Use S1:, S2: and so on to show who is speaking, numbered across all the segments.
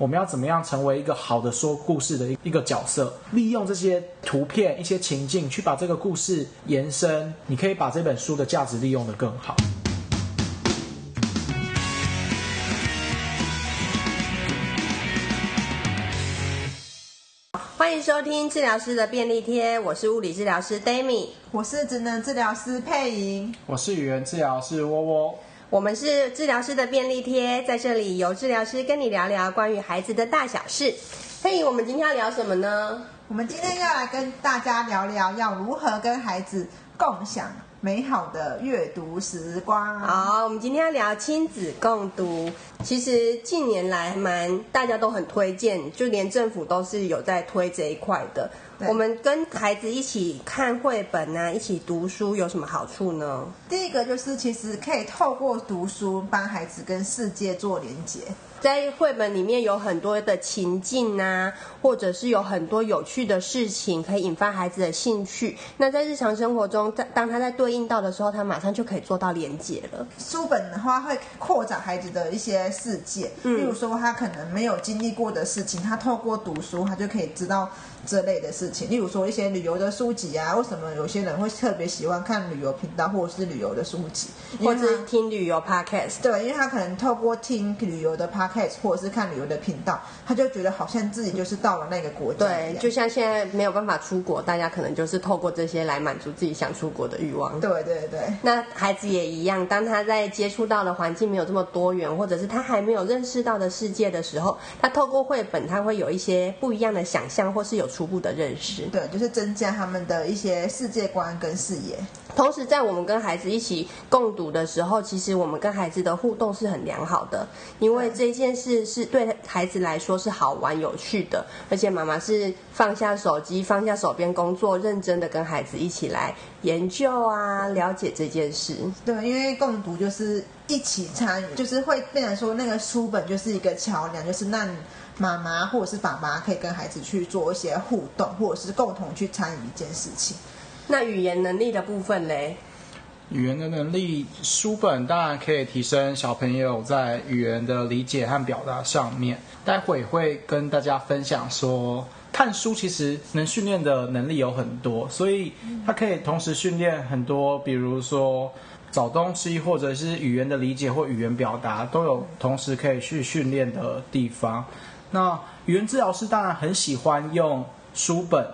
S1: 我们要怎么样成为一个好的说故事的一个角色，利用这些图片、一些情境去把这个故事延伸，你可以把这本书的价值利用得更好。
S2: 欢迎收听治疗师的便利贴，我是物理治疗师 Dami，
S3: 我是职能治疗师佩莹，
S1: 我是语言治疗师窝窝。
S2: 我们是治疗师的便利贴，在这里由治疗师跟你聊聊关于孩子的大小事。嘿，我们今天要聊什么呢？
S3: 我们今天要来跟大家聊聊要如何跟孩子共享美好的阅读时光。
S2: 好，我们今天要聊亲子共读。其实近年来蛮大家都很推荐，就连政府都是有在推这一块的。我们跟孩子一起看绘本啊，一起读书有什么好处呢？
S3: 第一个就是其实可以透过读书帮孩子跟世界做连接。
S2: 在绘本里面有很多的情境啊，或者是有很多有趣的事情，可以引发孩子的兴趣。那在日常生活中，在当他在对应到的时候，他马上就可以做到连接了。
S3: 书本的话会扩展孩子的一些世界，嗯，例如说他可能没有经历过的事情，他透过读书，他就可以知道这类的事情。例如说一些旅游的书籍啊，为什么有些人会特别喜欢看旅游频道或者是旅游的书籍，
S2: 或者听旅游 podcast？
S3: 对，因为他可能透过听旅游的 podcast。或者是看旅游的频道，他就觉得好像自己就是到了那个国家。
S2: 对，就像现在没有办法出国，大家可能就是透过这些来满足自己想出国的欲望。
S3: 对对对。
S2: 那孩子也一样，当他在接触到的环境没有这么多元，或者是他还没有认识到的世界的时候，他透过绘本，他会有一些不一样的想象，或是有初步的认识。
S3: 对，就是增加他们的一些世界观跟视野。
S2: 同时，在我们跟孩子一起共读的时候，其实我们跟孩子的互动是很良好的，因为这件事是对孩子来说是好玩有趣的，而且妈妈是放下手机，放下手边工作，认真的跟孩子一起来研究啊，了解这件事。
S3: 对，因为共读就是一起参与，就是会变成说那个书本就是一个桥梁，就是让妈妈或者是爸爸可以跟孩子去做一些互动，或者是共同去参与一件事情。
S2: 那语言能力的部分嘞？
S1: 语言的能力，书本当然可以提升小朋友在语言的理解和表达上面。待会会跟大家分享说，看书其实能训练的能力有很多，所以它可以同时训练很多，比如说找东西，或者是语言的理解或语言表达，都有同时可以去训练的地方。那语言治疗师当然很喜欢用书本。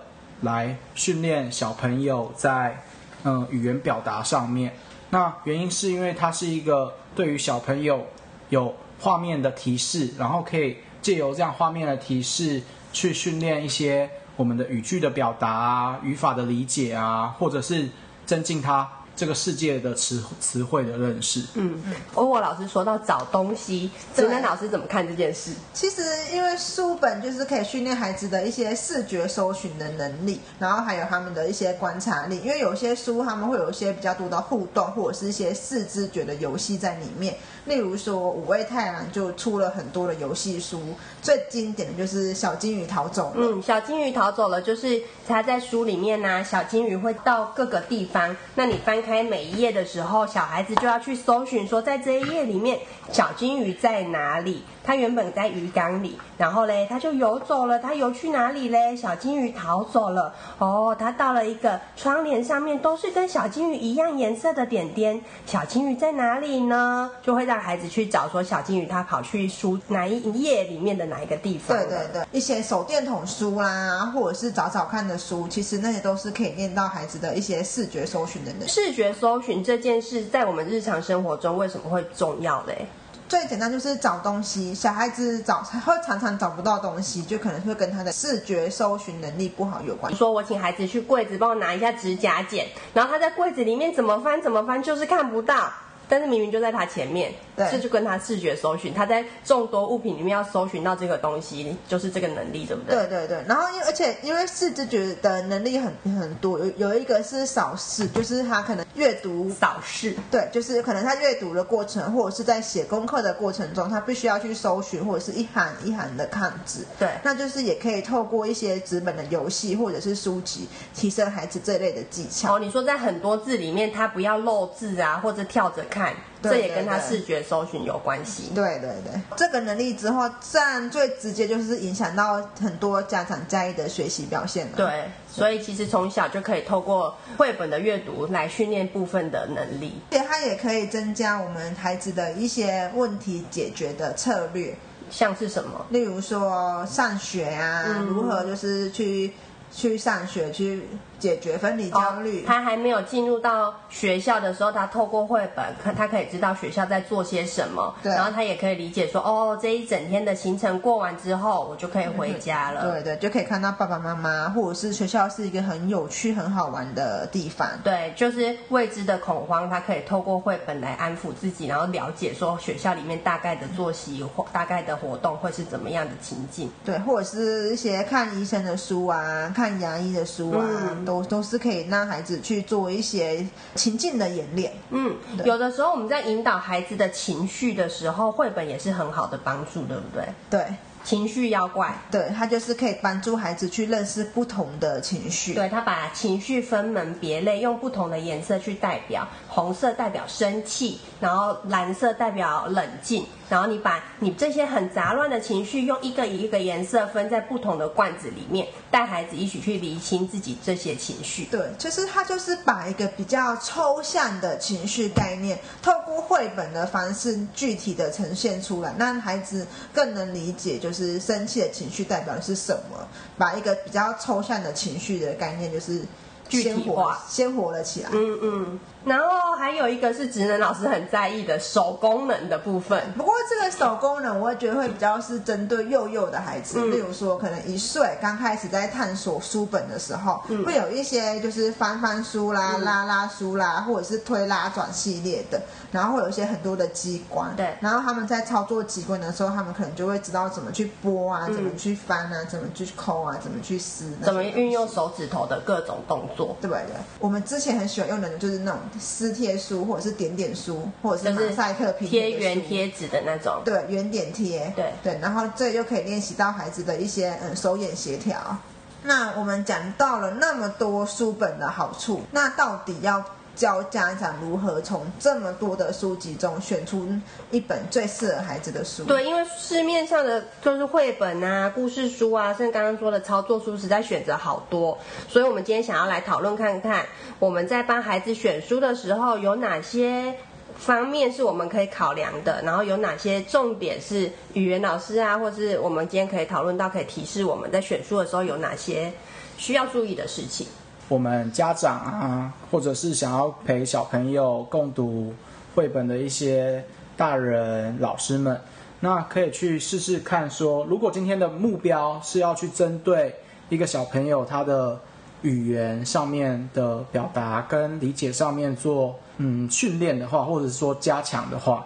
S1: 来训练小朋友在嗯语言表达上面，那原因是因为它是一个对于小朋友有画面的提示，然后可以借由这样画面的提示去训练一些我们的语句的表达啊、语法的理解啊，或者是增进他。这个世界的词词汇的认识。
S2: 嗯嗯，欧沃老师说到找东西，职能老师怎么看这件事？
S3: 其实因为书本就是可以训练孩子的一些视觉搜寻的能力，然后还有他们的一些观察力。因为有些书他们会有一些比较多的互动，或者是一些视知觉的游戏在里面。例如说，五味太郎就出了很多的游戏书，最经典的就是小金鱼逃走了。
S2: 嗯，小金鱼逃走了，就是他在书里面呢、小金鱼会到各个地方，那你翻开每一页的时候，小孩子就要去搜寻，说在这一页里面，小金鱼在哪里？它原本在鱼缸里，然后嘞，它就游走了。它游去哪里嘞？小金鱼逃走了。哦，它到了一个窗帘上面，都是跟小金鱼一样颜色的点点。小金鱼在哪里呢？就会让孩子去找，说小金鱼它跑去书哪一页里面的哪一个地方？
S3: 对对对，一些手电筒书啦，或者是找找看的书，其实那些都是可以练到孩子的一些视觉搜寻的能力。
S2: 视觉搜寻这件事，在我们日常生活中为什么会重要嘞？
S3: 最简单就是找东西，小孩子找会常常找不到东西，就可能会跟他的视觉搜寻能力不好有关。
S2: 说我请孩子去柜子帮我拿一下指甲剪，然后他在柜子里面怎么翻怎么翻，就是看不到。但是明明就在他前面，对，这就跟他视觉搜寻，他在众多物品里面要搜寻到这个东西，就是这个能力，对不对？
S3: 对对对。然后因而且因为视知觉的能力很很多，有有一个是扫视，就是他可能阅读
S2: 扫视，
S3: 对，就是可能他阅读的过程，或者是在写功课的过程中，他必须要去搜寻，或者是一行一行的看字。
S2: 对，
S3: 那就是也可以透过一些纸本的游戏或者是书籍，提升孩子这类的技巧。
S2: 哦，你说在很多字里面，他不要漏字啊，或者跳着看。看，
S3: 对
S2: 这也跟他视觉搜寻有关系。
S3: 对对对，这个能力之后，自然最直接就是影响到很多家长在意的学习表现了。
S2: 对，所以其实从小就可以透过绘本的阅读来训练部分的能力，
S3: 而且它也可以增加我们孩子的一些问题解决的策略，
S2: 像是什么？
S3: 例如说上学啊，嗯、如何就是去去上学去。解决分离焦虑。哦，
S2: 他还没有进入到学校的时候，他透过绘本，可他可以知道学校在做些什么，对，然后他也可以理解说，哦，这一整天的行程过完之后，我就可以回家了。
S3: 对对，就可以看到爸爸妈妈，或者是学校是一个很有趣、很好玩的地方。
S2: 对，就是未知的恐慌，他可以透过绘本来安抚自己，然后了解说学校里面大概的作息或大概的活动会是怎么样的情境。
S3: 对，或者是一些看医生的书啊，看牙医的书啊。嗯都都是可以让孩子去做一些情境的演练。
S2: 嗯，有的时候我们在引导孩子的情绪的时候，绘本也是很好的帮助，对不对？
S3: 对。
S2: 情绪妖怪，
S3: 对，他就是可以帮助孩子去认识不同的情绪。
S2: 对，他把情绪分门别类，用不同的颜色去代表，红色代表生气，然后蓝色代表冷静，然后你把你这些很杂乱的情绪，用一个一个颜色分在不同的罐子里面，带孩子一起去理清自己这些情绪。
S3: 对，就是他就是把一个比较抽象的情绪概念，透过绘本的方式具体的呈现出来，让孩子更能理解，就就。是生气的情绪代表的是什么？把一个比较抽象的情绪的概念，就是
S2: 具体化，
S3: 鲜活了起来。
S2: 嗯嗯。然后还有一个是职能老师很在意的手功能的部分。
S3: 不过这个手功能，我会觉得会比较是针对幼幼的孩子，嗯、例如说可能一岁刚开始在探索书本的时候，嗯、会有一些就是翻翻书啦、嗯、拉拉书啦，或者是推拉转系列的，然后会有一些很多的机关。
S2: 对。
S3: 然后他们在操作机关的时候，他们可能就会知道怎么去拨啊，嗯、怎么去翻啊，怎么去抠啊，怎么去撕，
S2: 怎么运用手指头的各种动作，
S3: 对不对？我们之前很喜欢用的，就是那种。撕贴书，或者是点点书，或者是马赛克拼贴
S2: 圆贴纸的那种，
S3: 对，圆点贴，
S2: 对
S3: 对，然后这就可以练习到孩子的一些嗯手眼协调。那我们讲到了那么多书本的好处，那到底要教家长如何从这么多的书籍中选出一本最适合孩子的书？
S2: 对，因为市面上的就是绘本啊、故事书啊，甚至刚刚说的操作书，实在选择好多。所以，我们今天想要来讨论看看，我们在帮孩子选书的时候，有哪些方面是我们可以考量的，然后有哪些重点是语言老师啊，或是我们今天可以讨论到，可以提示我们在选书的时候有哪些需要注意的事情。
S1: 我们家长啊，或者是想要陪小朋友共读绘本的一些大人老师们，那可以去试试看说，如果今天的目标是要去针对一个小朋友他的语言上面的表达跟理解上面做嗯训练的话，或者说加强的话，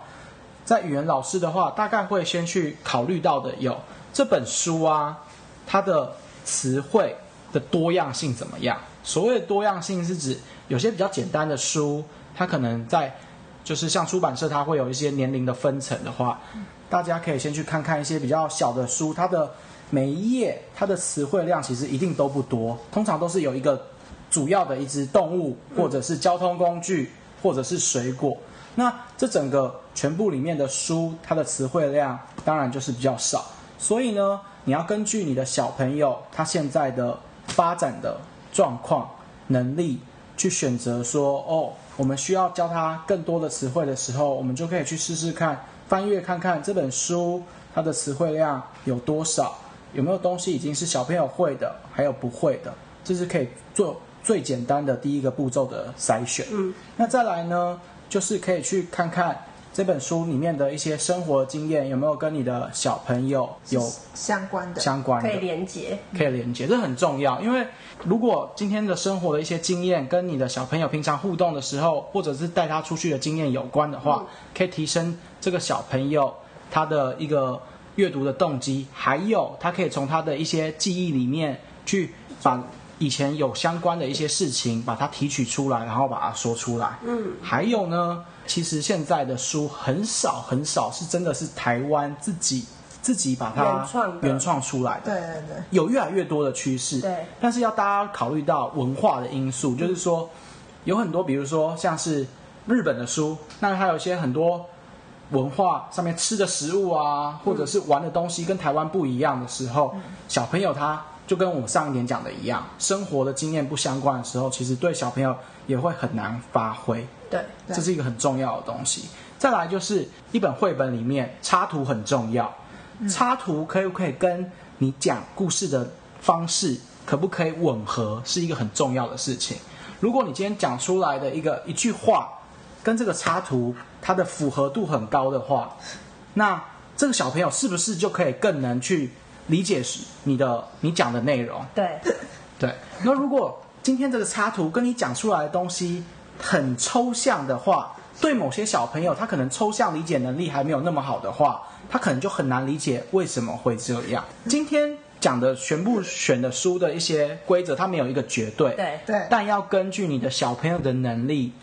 S1: 在语言老师的话，大概会先去考虑到的有这本书啊，它的词汇的多样性怎么样？所谓的多样性是指有些比较简单的书，它可能在就是像出版社，它会有一些年龄的分层的话，大家可以先去看看一些比较小的书，它的每一页它的词汇量其实一定都不多，通常都是有一个主要的一只动物，或者是交通工具，或者是水果。那这整个全部里面的书，它的词汇量当然就是比较少。所以呢，你要根据你的小朋友他现在的发展的。状况、能力去选择说哦，我们需要教他更多的词汇的时候，我们就可以去试试看，翻阅看看这本书它的词汇量有多少，有没有东西已经是小朋友会的，还有不会的，这是可以做最简单的第一个步骤的筛选。嗯，那再来呢，就是可以去看看。这本书里面的一些生活经验有没有跟你的小朋友有
S3: 相关的？
S1: 相关的
S2: 可以连接，
S1: 可以连接，这很重要。因为如果今天的生活的一些经验跟你的小朋友平常互动的时候，或者是带他出去的经验有关的话，可以提升这个小朋友他的一个阅读的动机，还有他可以从他的一些记忆里面去把以前有相关的一些事情把它提取出来，然后把它说出来。嗯，还有呢。其实现在的书很少很少是真的是台湾自己自己把它原创原创出来的，
S3: 对对对，
S1: 有越来越多的趋势，
S2: 对。
S1: 但是要大家考虑到文化的因素，就是说有很多，比如说像是日本的书，那还有一些很多文化上面吃的食物啊，或者是玩的东西跟台湾不一样的时候，嗯、小朋友他就跟我们上一年讲的一样，生活的经验不相关的时候，其实对小朋友也会很难发挥。
S2: 对，
S1: 这是一个很重要的东西。再来就是一本绘本里面插图很重要，嗯、插图可以不可以跟你讲故事的方式可不可以吻合，是一个很重要的事情。如果你今天讲出来的一个一句话跟这个插图它的符合度很高的话，那这个小朋友是不是就可以更能去理解你的你讲的内容？
S2: 对，
S1: 对。那如果今天这个插图跟你讲出来的东西很抽象的话，对某些小朋友他可能抽象理解能力还没有那么好的话，他可能就很难理解为什么会这样。今天。讲的全部选的书的一些规则，它没有一个绝对，
S2: 对
S3: 对，
S1: 但要根据你的小朋友的能力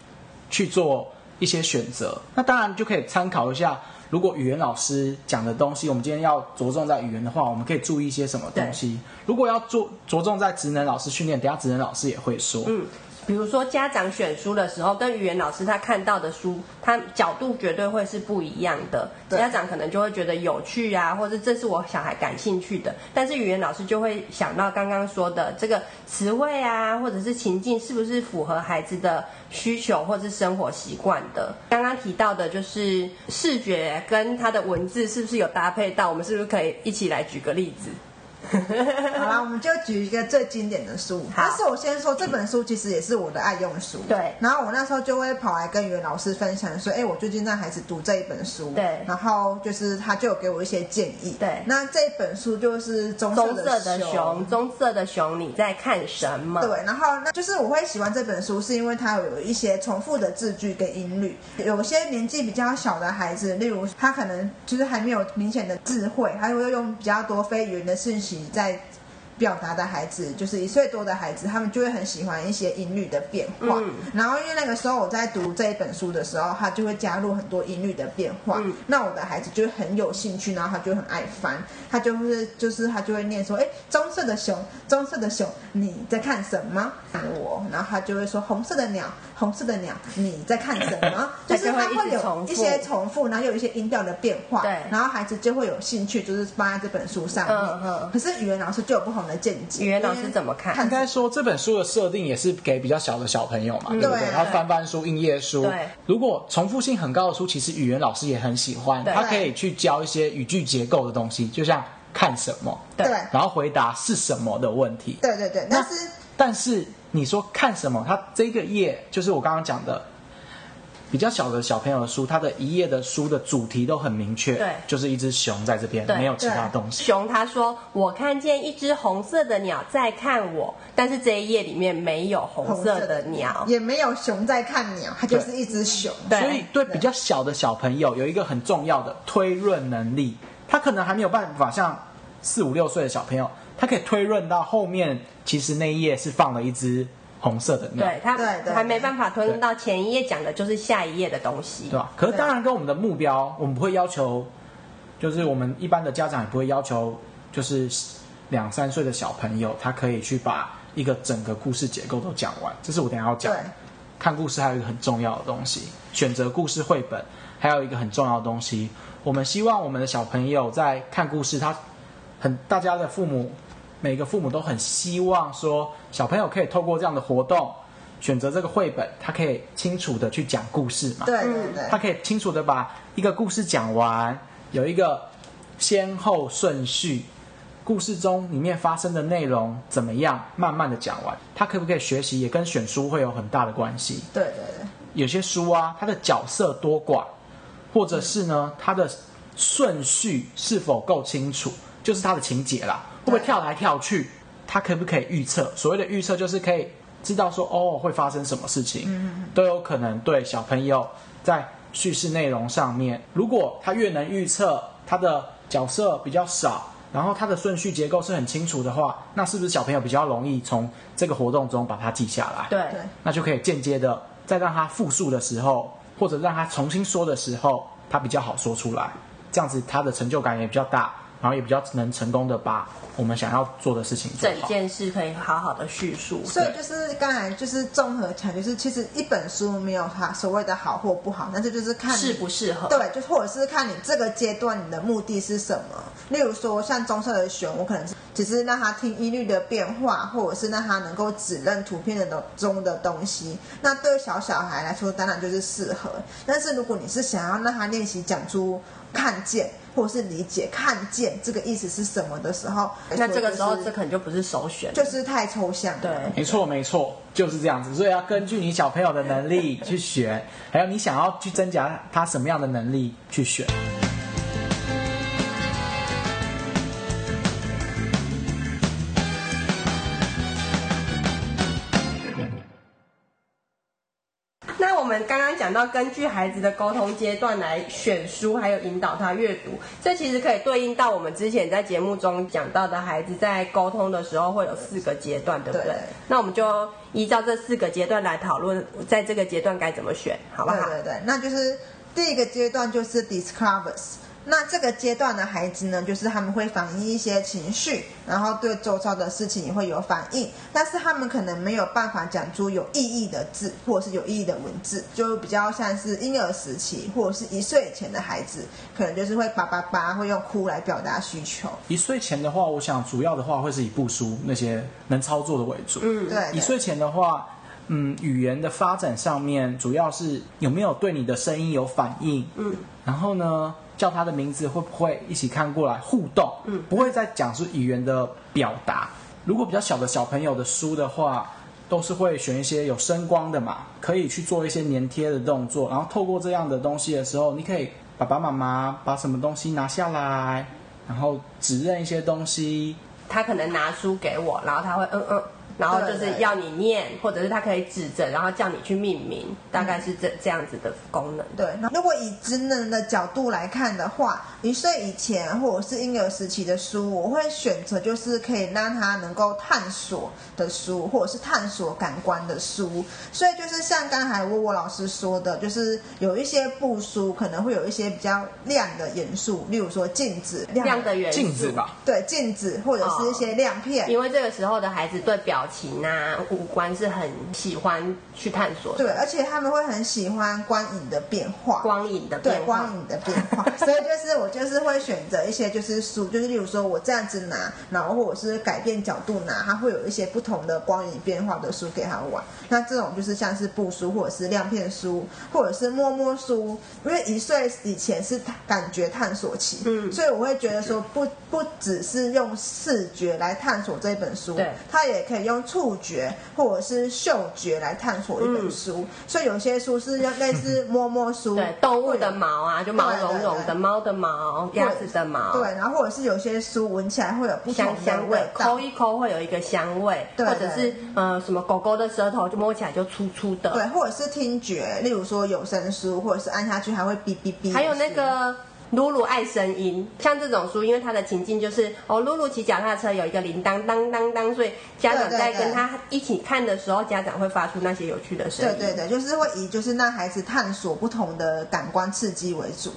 S1: 去做一些选择。那当然就可以参考一下，如果语言老师讲的东西，我们今天要着重在语言的话，我们可以注意一些什么东西。如果要做着重在职能老师训练，等下职能老师也会说。
S2: 嗯。比如说，家长选书的时候，跟语言老师他看到的书，他角度绝对会是不一样的。家长可能就会觉得有趣啊，或者这是我小孩感兴趣的。但是语言老师就会想到刚刚说的这个词汇啊，或者是情境是不是符合孩子的需求或者是生活习惯的。刚刚提到的就是视觉跟他的文字是不是有搭配到？我们是不是可以一起来举个例子？
S3: 好啦，我们就举一个最经典的书。好但是我先说，这本书其实也是我的爱用书。
S2: 对。
S3: 然后我那时候就会跑来跟语言老师分享说：“哎，我最近让孩子读这一本书。”
S2: 对。
S3: 然后就是他就有给我一些建议。
S2: 对。
S3: 那这本书就是棕
S2: 色的熊，棕色的熊，你在看什么？
S3: 对。然后那就是我会喜欢这本书，是因为它有一些重复的字句跟音律。有些年纪比较小的孩子，例如他可能就是还没有明显的智慧，他会用比较多非语言的信息。在表达的孩子，就是一岁多的孩子，他们就会很喜欢一些音律的变化。嗯、然后因为那个时候我在读这一本书的时候，他就会加入很多音律的变化。嗯、那我的孩子就会很有兴趣，然后他就很爱翻，他就是就是他就会念说：“哎，棕色的熊，棕色的熊，你在看什么？”我，然后他就会说：“红色的鸟，红色的鸟，你在看什么？” 就是他会有一些重复，然后有一些音调的变化。
S2: 对，
S3: 然后孩子就会有兴趣，就是放在这本书上面。嗯嗯。可是语文老师就有不同。的见解，语
S2: 言老师怎么看？
S1: 应该说这本书的设定也是给比较小的小朋友嘛，嗯、对不对？然后翻翻书、印页书。
S2: 对，
S1: 如果重复性很高的书，其实语言老师也很喜欢，
S2: 对
S1: 他可以去教一些语句结构的东西，就像看什么，
S2: 对，
S1: 然后回答是什么的问题。
S3: 对对对，但是
S1: 但是你说看什么？他这个页就是我刚刚讲的。比较小的小朋友的书，它的一页的书的主题都很明确，
S2: 对，
S1: 就是一只熊在这边，
S2: 对
S1: 没有其他东西。
S2: 熊他说：“我看见一只红色的鸟在看我，但是这一页里面没有红色的鸟，
S3: 也没有熊在看鸟，它就是一只熊。
S1: 对所以对比较小的小朋友有一个很重要的推论能力，他可能还没有办法像四五六岁的小朋友，他可以推论到后面，其实那一页是放了一只。红色的，
S2: 对他还没办法推论到前一页讲的就是下一页的东西，
S1: 对吧？可是当然跟我们的目标，我们不会要求，就是我们一般的家长也不会要求，就是两三岁的小朋友他可以去把一个整个故事结构都讲完。这是我等一下要讲。对看故事还有一个很重要的东西，选择故事绘本还有一个很重要的东西，我们希望我们的小朋友在看故事，他很大家的父母。每个父母都很希望说，小朋友可以透过这样的活动，选择这个绘本，他可以清楚的去讲故事嘛？
S3: 对对对，
S1: 他可以清楚的把一个故事讲完，有一个先后顺序，故事中里面发生的内容怎么样，慢慢的讲完，他可不可以学习，也跟选书会有很大的关系。
S3: 对对对，
S1: 有些书啊，它的角色多寡，或者是呢，它的顺序是否够清楚，就是它的情节啦。会不会跳来跳去？他可不可以预测？所谓的预测就是可以知道说哦，会发生什么事情，嗯、都有可能对小朋友在叙事内容上面，如果他越能预测他的角色比较少，然后他的顺序结构是很清楚的话，那是不是小朋友比较容易从这个活动中把它记下来？
S2: 对，
S1: 那就可以间接的在让他复述的时候，或者让他重新说的时候，他比较好说出来，这样子他的成就感也比较大。然后也比较能成功的把我们想要做的事情做好。
S2: 整件事可以好好的叙述。
S3: 所以就是刚才就是综合起来，就是其实一本书没有它所谓的好或不好，但是就是看
S2: 适不适合。
S3: 对，就或者是看你这个阶段你的目的是什么。例如说像棕色的熊，我可能是只是让他听音律的变化，或者是让他能够指认图片的中的东西。那对小小孩来说，当然就是适合。但是如果你是想要让他练习讲出看见。或是理解看见这个意思是什么的时候，
S2: 那这个时候这可能就不是首选，
S3: 就是太抽象。
S2: 对，
S1: 没错没错，就是这样子。所以要根据你小朋友的能力去选，还有你想要去增加他什么样的能力去
S2: 选。们刚刚讲到，根据孩子的沟通阶段来选书，还有引导他阅读，这其实可以对应到我们之前在节目中讲到的孩子在沟通的时候会有四个阶段，对不对？对。那我们就依照这四个阶段来讨论，在这个阶段该怎么选，好不好？
S3: 对对对，那就是第一个阶段就是 discovers。那这个阶段的孩子呢，就是他们会反映一些情绪，然后对周遭的事情也会有反应，但是他们可能没有办法讲出有意义的字，或者是有意义的文字，就比较像是婴儿时期或者是一岁以前的孩子，可能就是会叭叭叭，会用哭来表达需求。
S1: 一岁前的话，我想主要的话会是以部书那些能操作的为主。
S3: 嗯，对，对。
S1: 一岁前的话，嗯，语言的发展上面主要是有没有对你的声音有反应。嗯，然后呢，叫他的名字会不会一起看过来互动？嗯，不会再讲是语言的表达。如果比较小的小朋友的书的话，都是会选一些有声光的嘛，可以去做一些粘贴的动作。然后透过这样的东西的时候，你可以爸爸妈妈把什么东西拿下来，然后指认一些东西。
S2: 他可能拿书给我，然后他会嗯嗯。然后就是要你念，或者是他可以指着，然后叫你去命名，大概是这这样子的功能。
S3: 对，那如果以职能的角度来看的话，一岁以前或者是婴儿时期的书，我会选择就是可以让他能够探索的书，或者是探索感官的书。所以就是像刚才沃沃老师说的，就是有一些布书可能会有一些比较亮的元素，例如说镜子，
S2: 亮的，亮的元素，
S1: 镜子吧？
S3: 对，镜子或者是一些亮片。
S2: 哦，因为这个时候的孩子对表情啊，五官是很喜欢去探索的。
S3: 对，而且他们会很喜欢光影的变化，
S2: 光影的变化，
S3: 对，光影的变化。所以就是我就是会选择一些就是书，就是例如说我这样子拿，然后或者是改变角度拿，它会有一些不同的光影变化的书给他玩。那这种就是像是布书，或者是亮片书，或者是摸摸书。因为一岁以前是感觉探索期，嗯，所以我会觉得说不不只是用视觉来探索这本书，对，他也可以用触觉或者是嗅觉来探索一本书，嗯、所以有些书是类似 摸摸书，
S2: 对，动物的毛啊，就毛茸茸的猫的毛，鸭子的毛，
S3: 对，然后或者是有些书闻起来会有不同的味
S2: 道，抠一抠会有一个香味，对，或者是呃什么狗狗的舌头就摸起来就粗粗的，
S3: 对，或者是听觉，例如说有声书，或者是按下去还会哔哔哔，
S2: 还有那个。露露爱声音，像这种书，因为它的情境就是哦，露露骑脚踏车有一个铃铛，当当当，所以家长在跟他一起看的时候，家长会发出那些有趣的声音。
S3: 对对对，就是会以就是让孩子探索不同的感官刺激为主。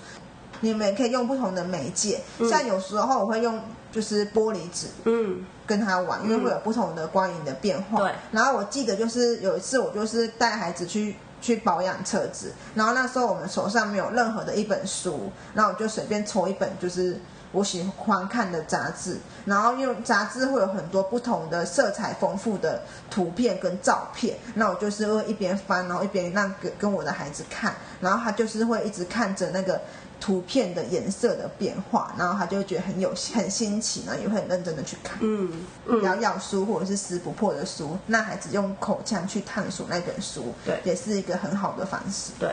S3: 你们也可以用不同的媒介，嗯、像有时候我会用就是玻璃纸，嗯，跟他玩，因为会有不同的光影的变化。对。然后我记得就是有一次我就是带孩子去。去保养车子，然后那时候我们手上没有任何的一本书，那我就随便抽一本，就是我喜欢看的杂志，然后用杂志会有很多不同的色彩丰富的图片跟照片，那我就是会一边翻，然后一边让跟跟我的孩子看，然后他就是会一直看着那个。图片的颜色的变化，然后他就会觉得很有很新奇，然后也会很认真的去看。嗯，咬咬书或者是撕不破的书，那孩子用口腔去探索那本书，对，也是一个很好的方式。
S2: 对。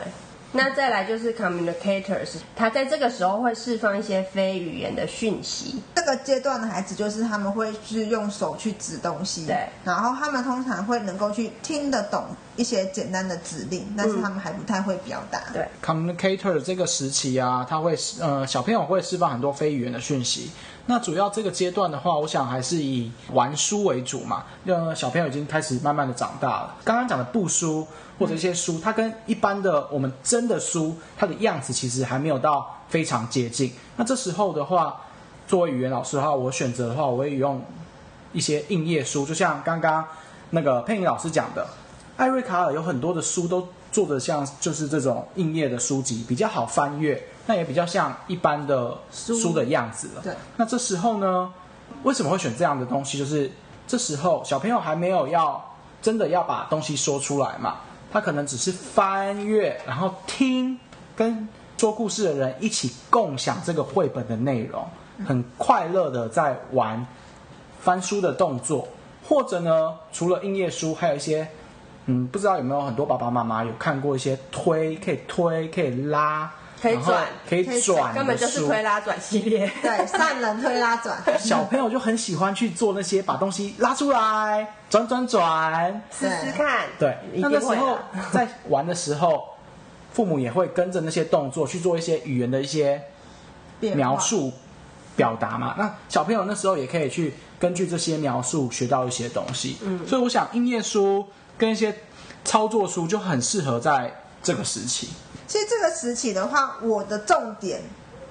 S2: 那再来就是 communicators，他在这个时候会释放一些非语言的讯息。
S3: 这个阶段的孩子就是他们会是用手去指东西，对，然后他们通常会能够去听得懂一些简单的指令，但是他们还不太会表达。
S2: 对
S1: ，communicator 这个时期啊，他会呃小朋友会释放很多非语言的讯息。那主要这个阶段的话，我想还是以玩书为主嘛。呃，小朋友已经开始慢慢的长大了。刚刚讲的布书或者一些书，它跟一般的我们真的书，它的样子其实还没有到非常接近。那这时候的话，作为语言老师的话，我选择的话，我会用一些硬页书，就像刚刚那个佩妮老师讲的，艾瑞卡尔有很多的书都做的像就是这种硬页的书籍，比较好翻阅，那也比较像一般的书的样子了。
S3: 对，
S1: 那这时候呢，为什么会选这样的东西？就是这时候小朋友还没有要真的要把东西说出来嘛，他可能只是翻阅，然后听跟说故事的人一起共享这个绘本的内容。很快乐的在玩翻书的动作，或者呢，除了硬页书，还有一些，嗯，不知道有没有很多爸爸妈妈有看过一些推，可以推，可以拉，
S2: 可以转，
S1: 可以转，
S2: 根本就是推拉转系列。
S3: 对，善人推拉转。
S1: 小朋友就很喜欢去做那些把东西拉出来，转转转，
S2: 试试看。
S1: 对，那个时候 在玩的时候，父母也会跟着那些动作去做一些语言的一些描述。表达嘛，那小朋友那时候也可以去根据这些描述学到一些东西。嗯，所以我想音乐书跟一些操作书就很适合在这个时期。
S3: 其实这个时期的话，我的重点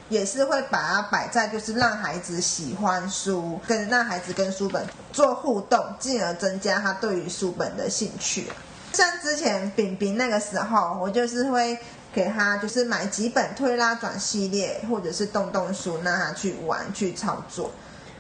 S3: 也是会把它摆在就是让孩子喜欢书，跟让孩子跟书本做互动，进而增加他对于书本的兴趣。像之前饼饼那个时候，我就是会。给他就是买几本推拉转系列，或者是动动书，让他去玩去操作。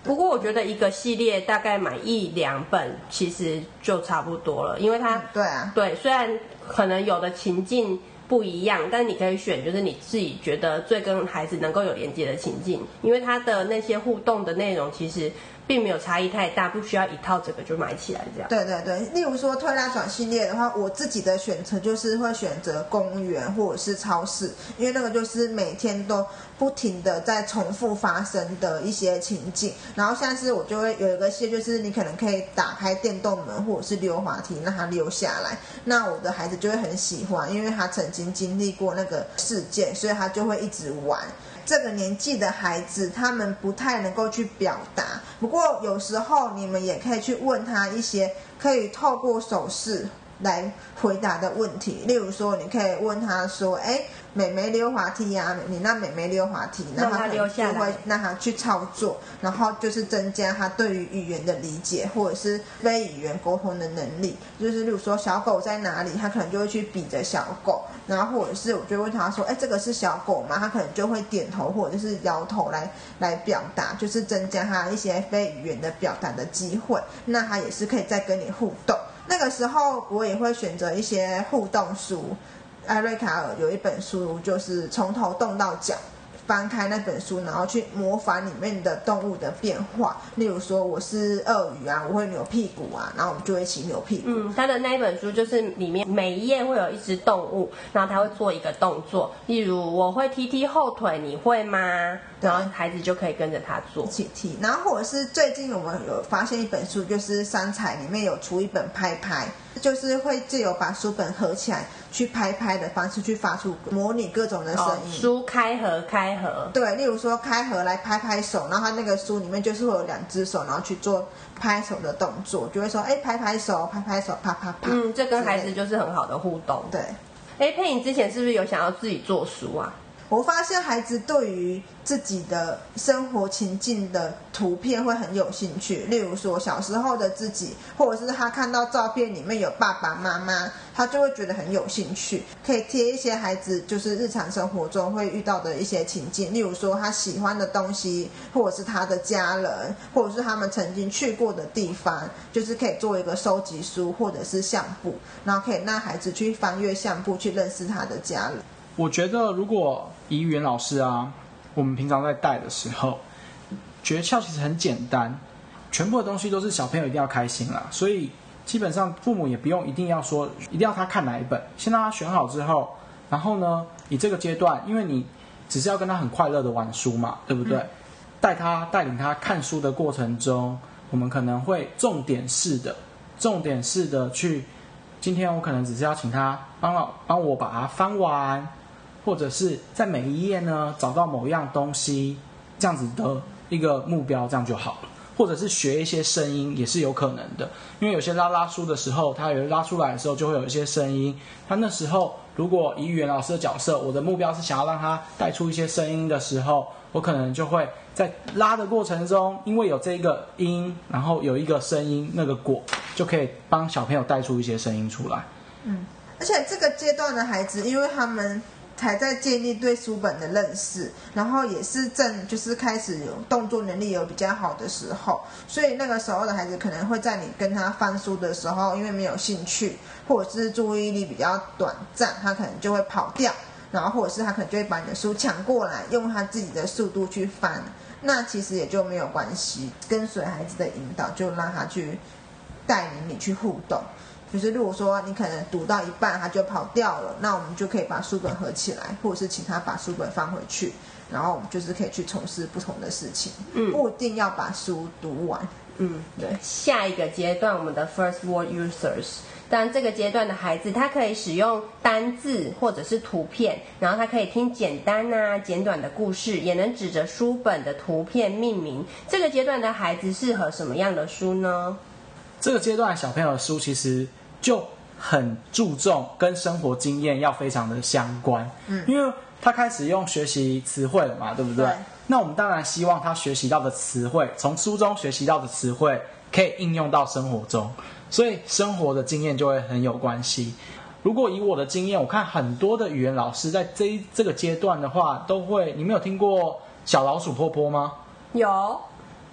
S2: 不过我觉得一个系列大概买一两本其实就差不多了，因为他、
S3: 嗯、对啊
S2: 对，虽然可能有的情境不一样，但你可以选就是你自己觉得最跟孩子能够有连接的情境，因为他的那些互动的内容其实。并没有差异太大，不需要一套这个就买起来这样。
S3: 对对对，例如说推拉转系列的话，我自己的选择就是会选择公园或者是超市，因为那个就是每天都不停的在重复发生的一些情景。然后像是我就会有一个系列，就是你可能可以打开电动门或者是溜滑梯，让他溜下来。那我的孩子就会很喜欢，因为他曾经经历过那个事件，所以他就会一直玩。这个年纪的孩子，他们不太能够去表达。不过有时候你们也可以去问他一些可以透过手势来回答的问题。例如说，你可以问他说：“哎。”美眉溜滑梯呀、啊，你让美眉溜滑梯，
S2: 那他溜下来，
S3: 就会让他去操作，然后就是增加他对于语言的理解，或者是非语言沟通的能力。就是例如说小狗在哪里，他可能就会去比着小狗，然后或者是我就问他说，哎，这个是小狗吗？他可能就会点头或者是摇头来来表达，就是增加他一些非语言的表达的机会。那他也是可以再跟你互动。那个时候我也会选择一些互动书。艾瑞卡尔有一本书，就是从头动到脚，翻开那本书，然后去模仿里面的动物的变化。例如说，我是鳄鱼啊，我会扭屁股啊，然后我们就会一起扭屁股。
S2: 嗯，他的那一本书就是里面每一页会有一只动物，然后他会做一个动作。例如，我会踢踢后腿，你会吗？然后孩子就可以跟着他做，
S3: 一起踢。然后或者是最近我们有发现一本书，就是三彩里面有出一本拍拍。就是会自由把书本合起来，去拍拍的方式去发出模拟各种的声音。
S2: 书开合开合，
S3: 对，例如说开合来拍拍手，然后他那个书里面就是会有两只手，然后去做拍手的动作，就会说哎拍拍手，拍拍手，啪啪啪。
S2: 嗯，这跟孩子就是很好的互动。
S3: 对，
S2: 哎佩影之前是不是有想要自己做书啊？
S3: 我发现孩子对于自己的生活情境的图片会很有兴趣，例如说小时候的自己，或者是他看到照片里面有爸爸妈妈，他就会觉得很有兴趣。可以贴一些孩子就是日常生活中会遇到的一些情境，例如说他喜欢的东西，或者是他的家人，或者是他们曾经去过的地方，就是可以做一个收集书或者是相簿，然后可以让孩子去翻阅相簿，去认识他的家人。
S1: 我觉得，如果以语言老师啊，我们平常在带的时候，诀窍其实很简单，全部的东西都是小朋友一定要开心啦。所以基本上父母也不用一定要说，一定要他看哪一本，先让他选好之后，然后呢，你这个阶段，因为你只是要跟他很快乐的玩书嘛，对不对？嗯、带他带领他看书的过程中，我们可能会重点式的、重点式的去，今天我可能只是要请他帮我帮我把它翻完。或者是在每一页呢，找到某样东西，这样子的一个目标，这样就好了。或者是学一些声音也是有可能的，因为有些拉拉书的时候，他有拉出来的时候就会有一些声音。他那时候如果以语言老师的角色，我的目标是想要让他带出一些声音的时候，我可能就会在拉的过程中，因为有这个音，然后有一个声音，那个果就可以帮小朋友带出一些声音出来。
S3: 嗯，而且这个阶段的孩子，因为他们才在建立对书本的认识，然后也是正就是开始有动作能力有比较好的时候，所以那个时候的孩子可能会在你跟他翻书的时候，因为没有兴趣，或者是注意力比较短暂，他可能就会跑掉，然后或者是他可能就会把你的书抢过来，用他自己的速度去翻，那其实也就没有关系，跟随孩子的引导，就让他去带领你去互动。就是如果说你可能读到一半他就跑掉了，那我们就可以把书本合起来，或者是请他把书本放回去，然后我们就是可以去从事不同的事情，嗯，不一定要把书读完，
S2: 嗯，对。下一个阶段，我们的 first word users，当然这个阶段的孩子，他可以使用单字或者是图片，然后他可以听简单啊、简短的故事，也能指着书本的图片命名。这个阶段的孩子适合什么样的书呢？
S1: 这个阶段小朋友的书其实就很注重跟生活经验要非常的相关，嗯，因为他开始用学习词汇了嘛，对不对？对。那我们当然希望他学习到的词汇，从书中学习到的词汇可以应用到生活中，所以生活的经验就会很有关系。如果以我的经验，我看很多的语言老师在这一这个阶段的话，都会，你们有听过小老鼠波波吗？
S2: 有，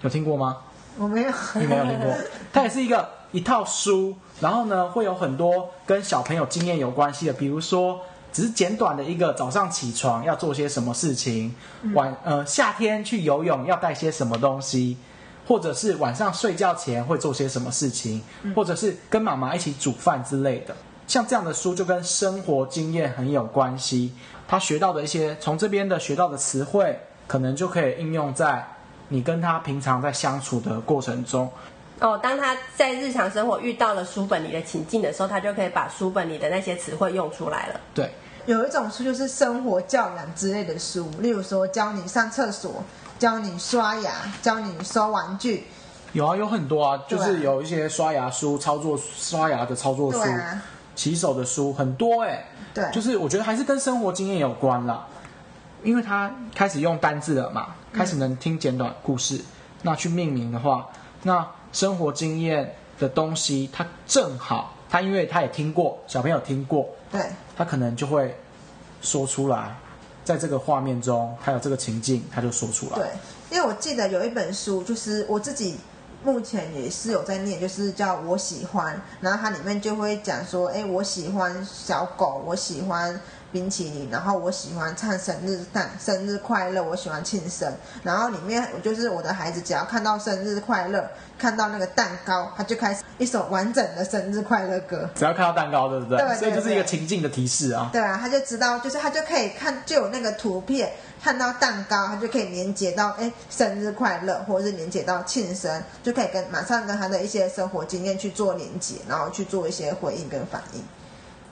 S1: 有听过吗？
S3: 我没有，
S1: 你没有听过。它也是一个一套书，然后呢，会有很多跟小朋友经验有关系的，比如说，只是简短的一个早上起床要做些什么事情，晚呃夏天去游泳要带些什么东西，或者是晚上睡觉前会做些什么事情，或者是跟妈妈一起煮饭之类的。像这样的书就跟生活经验很有关系，他学到的一些从这边的学到的词汇，可能就可以应用在。你跟他平常在相处的过程中，
S2: 哦，当他在日常生活遇到了书本里的情境的时候，他就可以把书本里的那些词汇用出来了。
S1: 对，
S3: 有一种书就是生活教养之类的书，例如说教你上厕所、教你刷牙、教你收玩具。
S1: 有啊，有很多啊，就是有一些刷牙书、操作刷牙的操作书、啊、洗手的书，很多哎、欸。
S3: 对，
S1: 就是我觉得还是跟生活经验有关啦。因为他开始用单字了嘛，开始能听简短故事，嗯、那去命名的话，那生活经验的东西，他正好，他因为他也听过，小朋友听过，
S3: 对，
S1: 他可能就会说出来，在这个画面中，还有这个情境，他就说出来。
S3: 对，因为我记得有一本书，就是我自己目前也是有在念，就是叫我喜欢，然后它里面就会讲说，哎，我喜欢小狗，我喜欢。冰淇淋，然后我喜欢唱生日蛋，生日快乐，我喜欢庆生。然后里面我就是我的孩子，只要看到生日快乐，看到那个蛋糕，他就开始一首完整的生日快乐歌。
S1: 只要看到蛋糕，对不对？对，对，对，所以就是一个情境的提示啊。
S3: 对啊，他就知道，就是他就可以看，就有那个图片，看到蛋糕，他就可以连接到哎生日快乐，或者是连接到庆生，就可以跟马上跟他的一些生活经验去做连接，然后去做一些回应跟反应。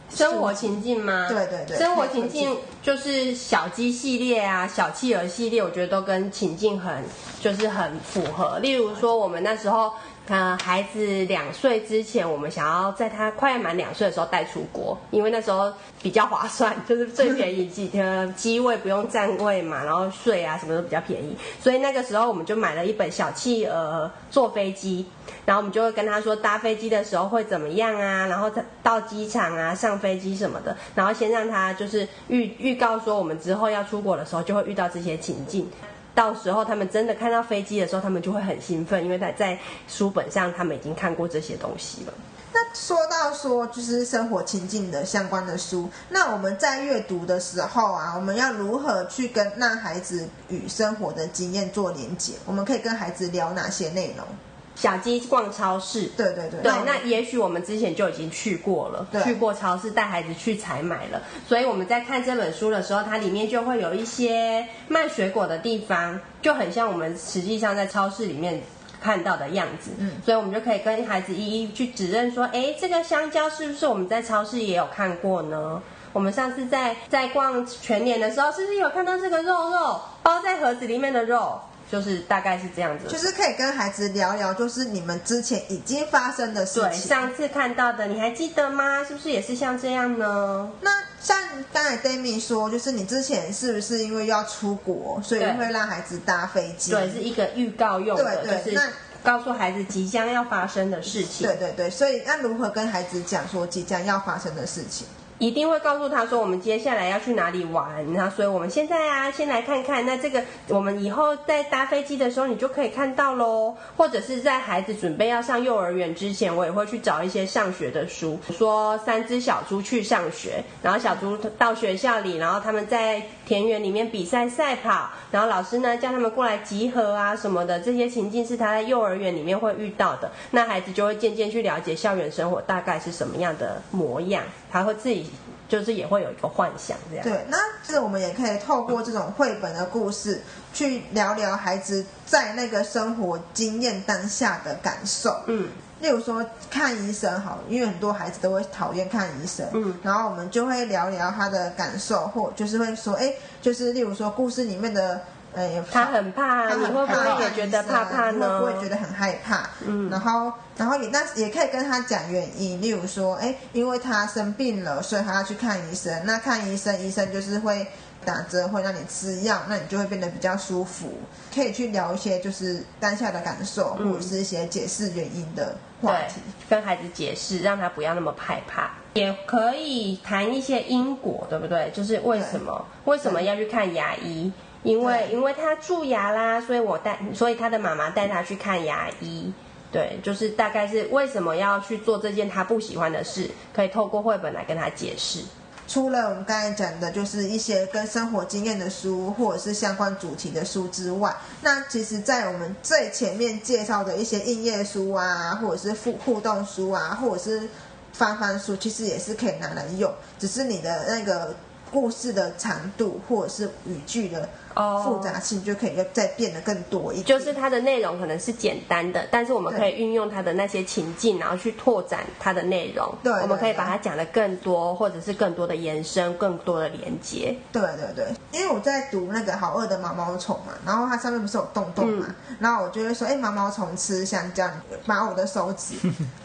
S2: 生活情境吗？
S3: 对对对，
S2: 生活情境就是小鸡系列啊，小企鹅系列，我觉得都跟情境很就是很符合。例如说，我们那时候。呃，孩子两岁之前，我们想要在他快要满两岁的时候带出国，因为那时候比较划算，就是最便宜机呃机位不用占位嘛，然后税啊什么都比较便宜，所以那个时候我们就买了一本小企鹅坐飞机，然后我们就会跟他说搭飞机的时候会怎么样啊，然后到机场啊上飞机什么的，然后先让他就是预预告说我们之后要出国的时候就会遇到这些情境。到时候他们真的看到飞机的时候，他们就会很兴奋，因为他在书本上他们已经看过这些东西了。
S3: 那说到说就是生活情境的相关的书，那我们在阅读的时候啊，我们要如何去跟让孩子与生活的经验做连结？我们可以跟孩子聊哪些内容？
S2: 小鸡逛超市，
S3: 对对对，
S2: 对，那也许我们之前就已经去过了，去过超市带孩子去采买了，所以我们在看这本书的时候，它里面就会有一些卖水果的地方，就很像我们实际上在超市里面看到的样子，嗯，所以我们就可以跟孩子一一去指认说，哎，这个香蕉是不是我们在超市也有看过呢？我们上次在在逛全年的时候，是不是有看到这个肉肉包在盒子里面的肉？就是大概是这样子。
S3: 就是可以跟孩子聊聊，就是你们之前已经发生的事情。
S2: 对，上次看到的，你还记得吗？是不是也是像这样呢？
S3: 那像刚才 Demi 说，就是你之前是不是因为要出国，所以会让孩子搭飞机？
S2: 对，是一个预告用的，
S3: 对对，
S2: 就是
S3: 那
S2: 告诉孩子即将要发生的事情。
S3: 对对对，所以那如何跟孩子讲说即将要发生的事情？
S2: 一定会告诉他说，我们接下来要去哪里玩，然后所以我们现在啊，先来看看，那这个我们以后在搭飞机的时候，你就可以看到喽。或者是在孩子准备要上幼儿园之前，我也会去找一些上学的书，说三只小猪去上学，然后小猪到学校里，然后他们在田园里面比赛赛跑，然后老师呢叫他们过来集合啊什么的，这些情境是他在幼儿园里面会遇到的，那孩子就会渐渐去了解校园生活大概是什么样的模样，他会自己。就是也会有一个幻想这样。
S3: 对，那这我们也可以透过这种绘本的故事，去聊聊孩子在那个生活经验当下的感受。嗯，例如说看医生好，因为很多孩子都会讨厌看医生。嗯，然后我们就会聊聊他的感受，或就是会说，哎，就是例如说故事里面的。哎，
S2: 他很怕，他很怕，你会不会也觉得怕怕呢？
S3: 会不会觉得很害怕？嗯，然后，然后也，但是也可以跟他讲原因，例如说，哎，因为他生病了，所以他要去看医生。那看医生，医生就是会打针，会让你吃药，那你就会变得比较舒服。可以去聊一些就是当下的感受，或者是一些解释原因的话题，
S2: 嗯、跟孩子解释，让他不要那么害怕。也可以谈一些因果，对不对？就是为什么为什么要去看牙医？因为因为他蛀牙啦，所以我带，所以他的妈妈带他去看牙医。对，就是大概是为什么要去做这件他不喜欢的事，可以透过绘本来跟他解释。
S3: 除了我们刚才讲的，就是一些跟生活经验的书，或者是相关主题的书之外，那其实，在我们最前面介绍的一些应页书啊，或者是互互动书啊，或者是翻翻书，其实也是可以拿来用，只是你的那个故事的长度，或者是语句的。哦，复杂性就可以再变得更多一点。
S2: 就是它的内容可能是简单的，但是我们可以运用它的那些情境，然后去拓展它的内容。
S3: 对，
S2: 我们可以把它讲的更多，或者是更多的延伸，更多的连接。
S3: 对对对，因为我在读那个好饿的毛毛虫嘛，然后它上面不是有洞洞嘛，嗯、然后我就会说，哎，毛毛虫吃香蕉，把我的手指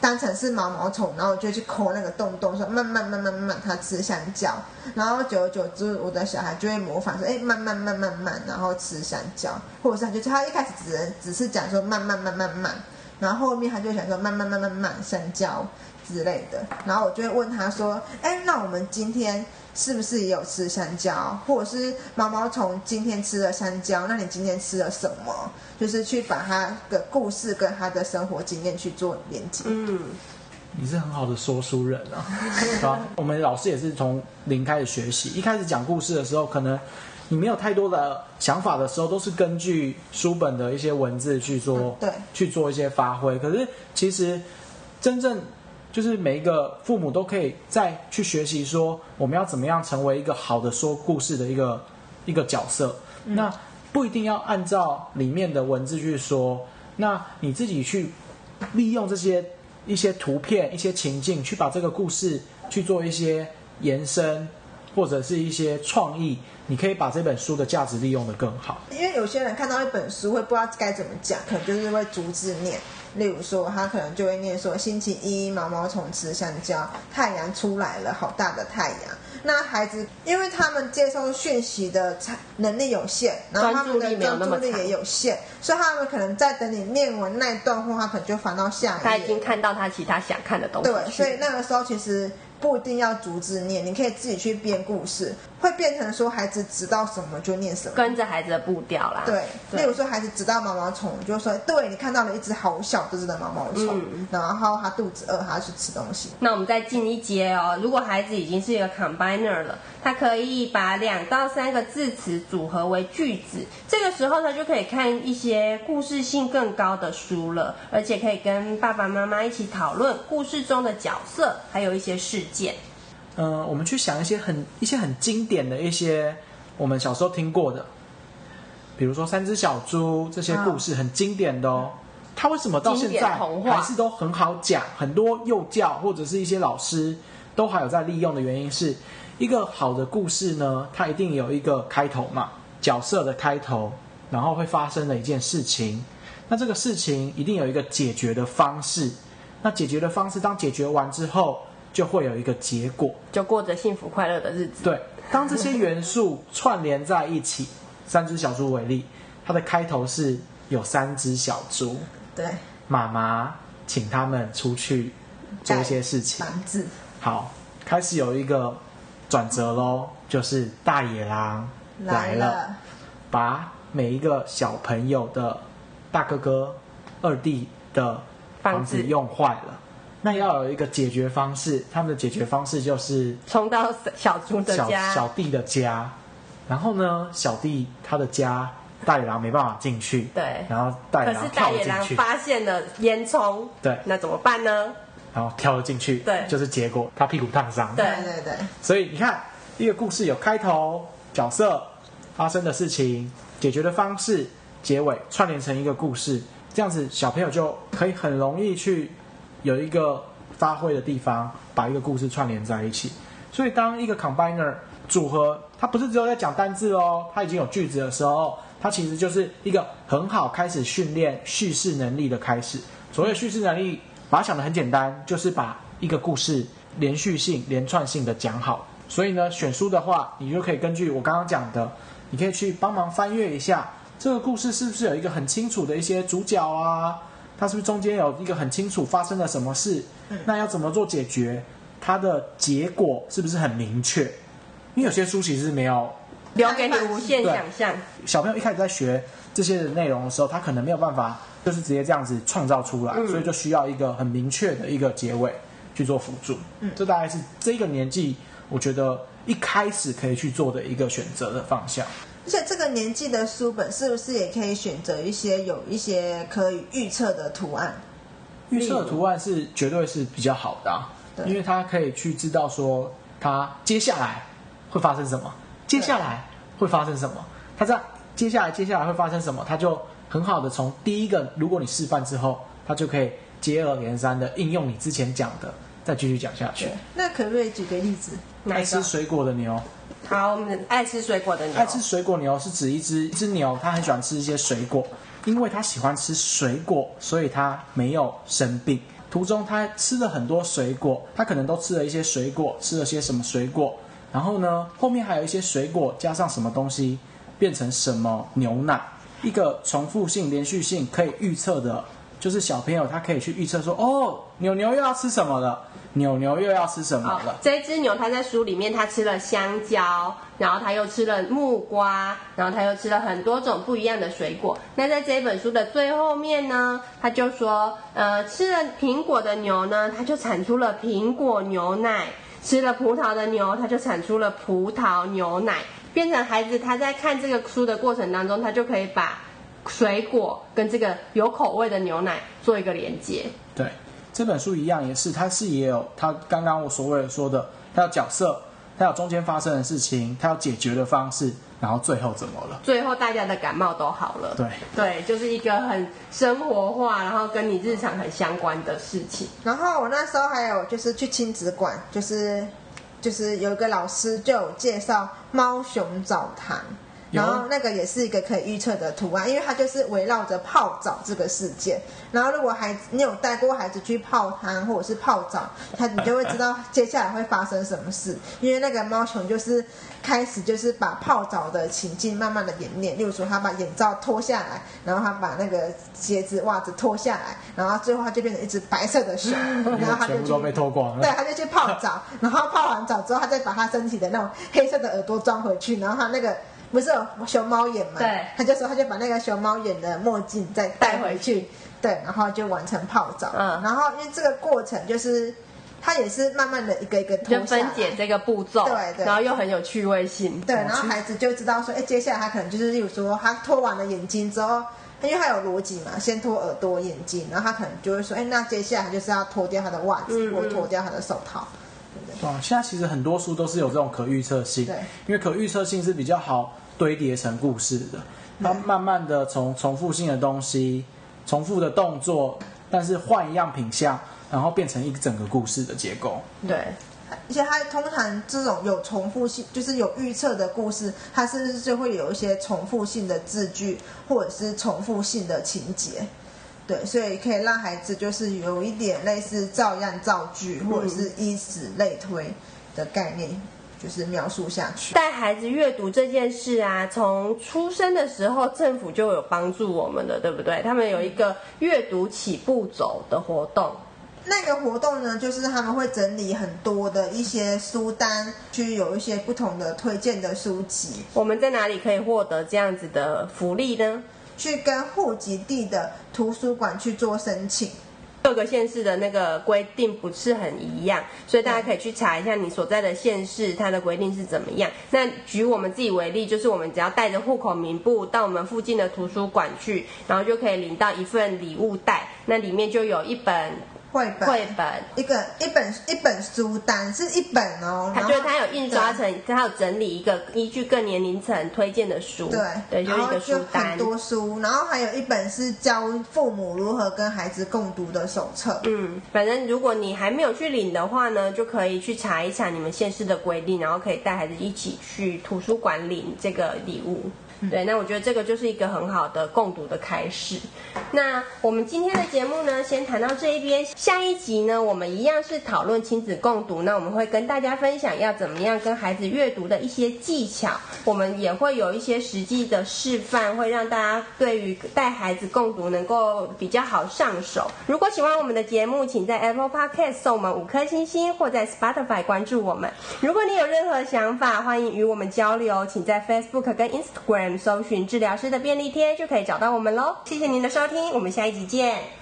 S3: 当成是毛毛虫，然后我就去抠那个洞洞，说慢慢慢慢慢慢它吃香蕉，然后久而久之，我的小孩就会模仿说，哎，慢慢慢慢。慢，然后吃香蕉，或者是他就他一开始只能只是讲说慢慢慢慢慢，然后后面他就想说慢慢慢慢慢香蕉之类的，然后我就会问他说，哎，那我们今天是不是也有吃香蕉？或者是毛毛虫今天吃了香蕉，那你今天吃了什么？就是去把他的故事跟他的生活经验去做连接。嗯，
S1: 你是很好的说书人啊，啊，我们老师也是从零开始学习，一开始讲故事的时候可能。你没有太多的想法的时候，都是根据书本的一些文字去做，
S3: 嗯、对，
S1: 去做一些发挥。可是其实真正就是每一个父母都可以再去学习，说我们要怎么样成为一个好的说故事的一个一个角色。嗯、那不一定要按照里面的文字去说，那你自己去利用这些一些图片、一些情境，去把这个故事去做一些延伸，或者是一些创意。你可以把这本书的价值利用的更好，
S3: 因为有些人看到一本书会不知道该怎么讲，可能就是会逐字念。例如说，他可能就会念说：星期一，毛毛虫吃香蕉，太阳出来了，好大的太阳。那孩子，因为他们接收讯息的能力有限，然后他们的专注力也有限，所以他们可能在等你念完那一段话，他可能就翻到下一页。
S2: 他已经看到他其他想看的东西。
S3: 对，所以那个时候其实。不一定要逐字念，你可以自己去编故事，会变成说孩子知道什么就念什么，
S2: 跟着孩子的步调啦。
S3: 对，对，例如说孩子知道毛毛虫，就说对，你看到了一只好小只的毛毛虫，嗯、然后他肚子饿，他要去吃东西。
S2: 那我们再进一阶哦，如果孩子已经是一个 combiner 了，他可以把两到三个字词组合为句子，这个时候他就可以看一些故事性更高的书了，而且可以跟爸爸妈妈一起讨论故事中的角色，还有一些事。
S1: 嗯，我们去想一些很一些很经典的一些我们小时候听过的，比如说三只小猪这些故事很经典的哦。它为什么到现在还是都很好讲？很多幼教或者是一些老师都还有在利用的原因是，一个好的故事呢，它一定有一个开头嘛，角色的开头，然后会发生的一件事情。那这个事情一定有一个解决的方式。那解决的方式，当解决完之后，就会有一个结果，
S2: 就过着幸福快乐的日子。
S1: 对，当这些元素串联在一起，三只小猪为例，它的开头是有三只小猪。
S3: 对，
S1: 妈妈请他们出去做一些事情。
S3: 房子。
S1: 好，开始有一个转折喽，就是大野狼来了，
S3: 来了
S1: 把每一个小朋友的大哥哥、二弟的房子用坏了。那要有一个解决方式，他们的解决方式就是
S2: 冲到小猪的家，
S1: 小，小弟的家。然后呢，小弟他的家，大野狼没办法进去。
S2: 对。
S1: 然后大野狼跳进去。可是大野狼
S2: 发现了烟囱。
S1: 对。
S2: 那怎么办呢？
S1: 然后跳了进去。
S2: 对。
S1: 就是结果，他屁股烫伤。
S2: 对对对。
S1: 所以你看，一个故事有开头、角色、发生的事情、解决的方式、结尾，串联成一个故事，这样子小朋友就可以很容易去。有一个发挥的地方，把一个故事串联在一起。所以，当一个 combiner 组合，它不是只有在讲单字哦，它已经有句子的时候，它其实就是一个很好开始训练叙事能力的开始。所谓叙事能力，把它想得很简单，就是把一个故事连续性、连串性的讲好。所以呢，选书的话，你就可以根据我刚刚讲的，你可以去帮忙翻阅一下这个故事是不是有一个很清楚的一些主角啊。它是不是中间有一个很清楚发生了什么事？那要怎么做解决？它的结果是不是很明确？因为有些书其实是没有
S2: 留给你无限想象。
S1: 小朋友一开始在学这些的内容的时候，他可能没有办法就是直接这样子创造出来，所以就需要一个很明确的一个结尾去做辅助。嗯，这大概是这个年纪我觉得一开始可以去做的一个选择的方向。
S3: 而且这个年纪的书本是不是也可以选择一些有一些可以预测的图案？
S1: 预测的图案是绝对是比较好的啊，因为它可以去知道说它接下来会发生什么，接下来会发生什么，它这样接下来接下来会发生什么，它就很好的从第一个，如果你示范之后，它就可以接二连三的应用你之前讲的，再继续讲下去。
S3: 那可不可以举个例子？
S1: 爱吃水果的牛。
S2: 好，我们爱吃水果的牛。
S1: 爱吃水果牛是指一只一只牛，它很喜欢吃一些水果，因为它喜欢吃水果，所以它没有生病。途中它吃了很多水果，它可能都吃了一些水果，吃了些什么水果，然后呢，后面还有一些水果加上什么东西，变成什么牛奶，一个重复性、连续性可以预测的，就是小朋友他可以去预测说，哦，牛牛又要吃什么了。牛牛又要吃什么了？
S2: 这只牛，它在书里面，它吃了香蕉，然后它又吃了木瓜，然后它又吃了很多种不一样的水果。那在这本书的最后面呢，他就说，呃，吃了苹果的牛呢，它就产出了苹果牛奶；吃了葡萄的牛，它就产出了葡萄牛奶。变成孩子他在看这个书的过程当中，他就可以把水果跟这个有口味的牛奶做一个连接。
S1: 对。这本书一样，也是，它是也有它刚刚我所谓说的，它有角色，它有中间发生的事情，它有解决的方式，然后最后怎么了？
S2: 最后大家的感冒都好了。
S1: 对
S2: 对，就是一个很生活化，然后跟你日常很相关的事情。
S3: 然后我那时候还有就是去亲子馆，就是就是有一个老师就有介绍猫熊澡堂。然后那个也是一个可以预测的图案，因为它就是围绕着泡澡这个事件。然后如果孩子你有带过孩子去泡汤或者是泡澡，他你就会知道接下来会发生什么事。因为那个猫熊就是开始就是把泡澡的情境慢慢的演练，例如说他把眼罩脱下来，然后他把那个鞋子袜子脱下来，然后最后他就变成一只白色的熊，然后他就
S1: 全部都被脱光了。
S3: 对，他就去泡澡，然后泡完澡之后，他再把他身体的那种黑色的耳朵装回去，然后他那个。不是有熊猫眼嘛？
S2: 对，
S3: 他就说他就把那个熊猫眼的墨镜再戴回去，对，然后就完成泡澡。嗯，然后因为这个过程就是，他也是慢慢的一个一个脱下来，
S2: 就分解这个步骤，
S3: 对对，
S2: 然后又很有趣味性，
S3: 对，然后孩子就知道说，哎，接下来他可能就是，例如说他脱完了眼睛之后，因为他有逻辑嘛，先脱耳朵、眼睛，然后他可能就会说，哎，那接下来就是要脱掉他的袜子，或脱掉他的手套。
S1: 啊，现在其实很多书都是有这种可预测性，对，因为可预测性是比较好堆叠成故事的。它慢慢的从重复性的东西、重复的动作，但是换一样品相，然后变成一整个故事的结构。
S2: 对，
S3: 而且它通常这种有重复性，就是有预测的故事，它是不是就会有一些重复性的字句，或者是重复性的情节？对，所以可以让孩子就是有一点类似照样造句，或者是以此类推的概念，就是描述下去。
S2: 带孩子阅读这件事啊，从出生的时候政府就有帮助我们的，对不对？他们有一个阅读起步走的活动。
S3: 那个活动呢，就是他们会整理很多的一些书单，去有一些不同的推荐的书籍。
S2: 我们在哪里可以获得这样子的福利呢？
S3: 去跟户籍地的图书馆去做申请。
S2: 各个县市的那个规定不是很一样，所以大家可以去查一下你所在的县市它的规定是怎么样。那举我们自己为例，就是我们只要带着户口名簿到我们附近的图书馆去，然后就可以领到一份礼物袋，那里面就有一本。
S3: 绘本，
S2: 绘本，
S3: 一个一本一本书单是一本哦，
S2: 它就他有印刷成，他有整理一个依据各年龄层推荐的书，
S3: 对
S2: 对，就是一个书单，
S3: 很多书，然后还有一本是教父母如何跟孩子共读的手册。
S2: 嗯，反正如果你还没有去领的话呢，就可以去查一查你们县市的规定，然后可以带孩子一起去图书馆领这个礼物。对，那我觉得这个就是一个很好的共读的开始。那我们今天的节目呢，先谈到这一边。下一集呢，我们一样是讨论亲子共读。那我们会跟大家分享要怎么样跟孩子阅读的一些技巧。我们也会有一些实际的示范，会让大家对于带孩子共读能够比较好上手。如果喜欢我们的节目，请在 Apple Podcast 送我们五颗星星，或在 Spotify 关注我们。如果你有任何想法，欢迎与我们交流，请在 Facebook 跟 Instagram 搜寻治疗师的便利贴就可以找到我们喽。谢谢您的收听，我们下一集见。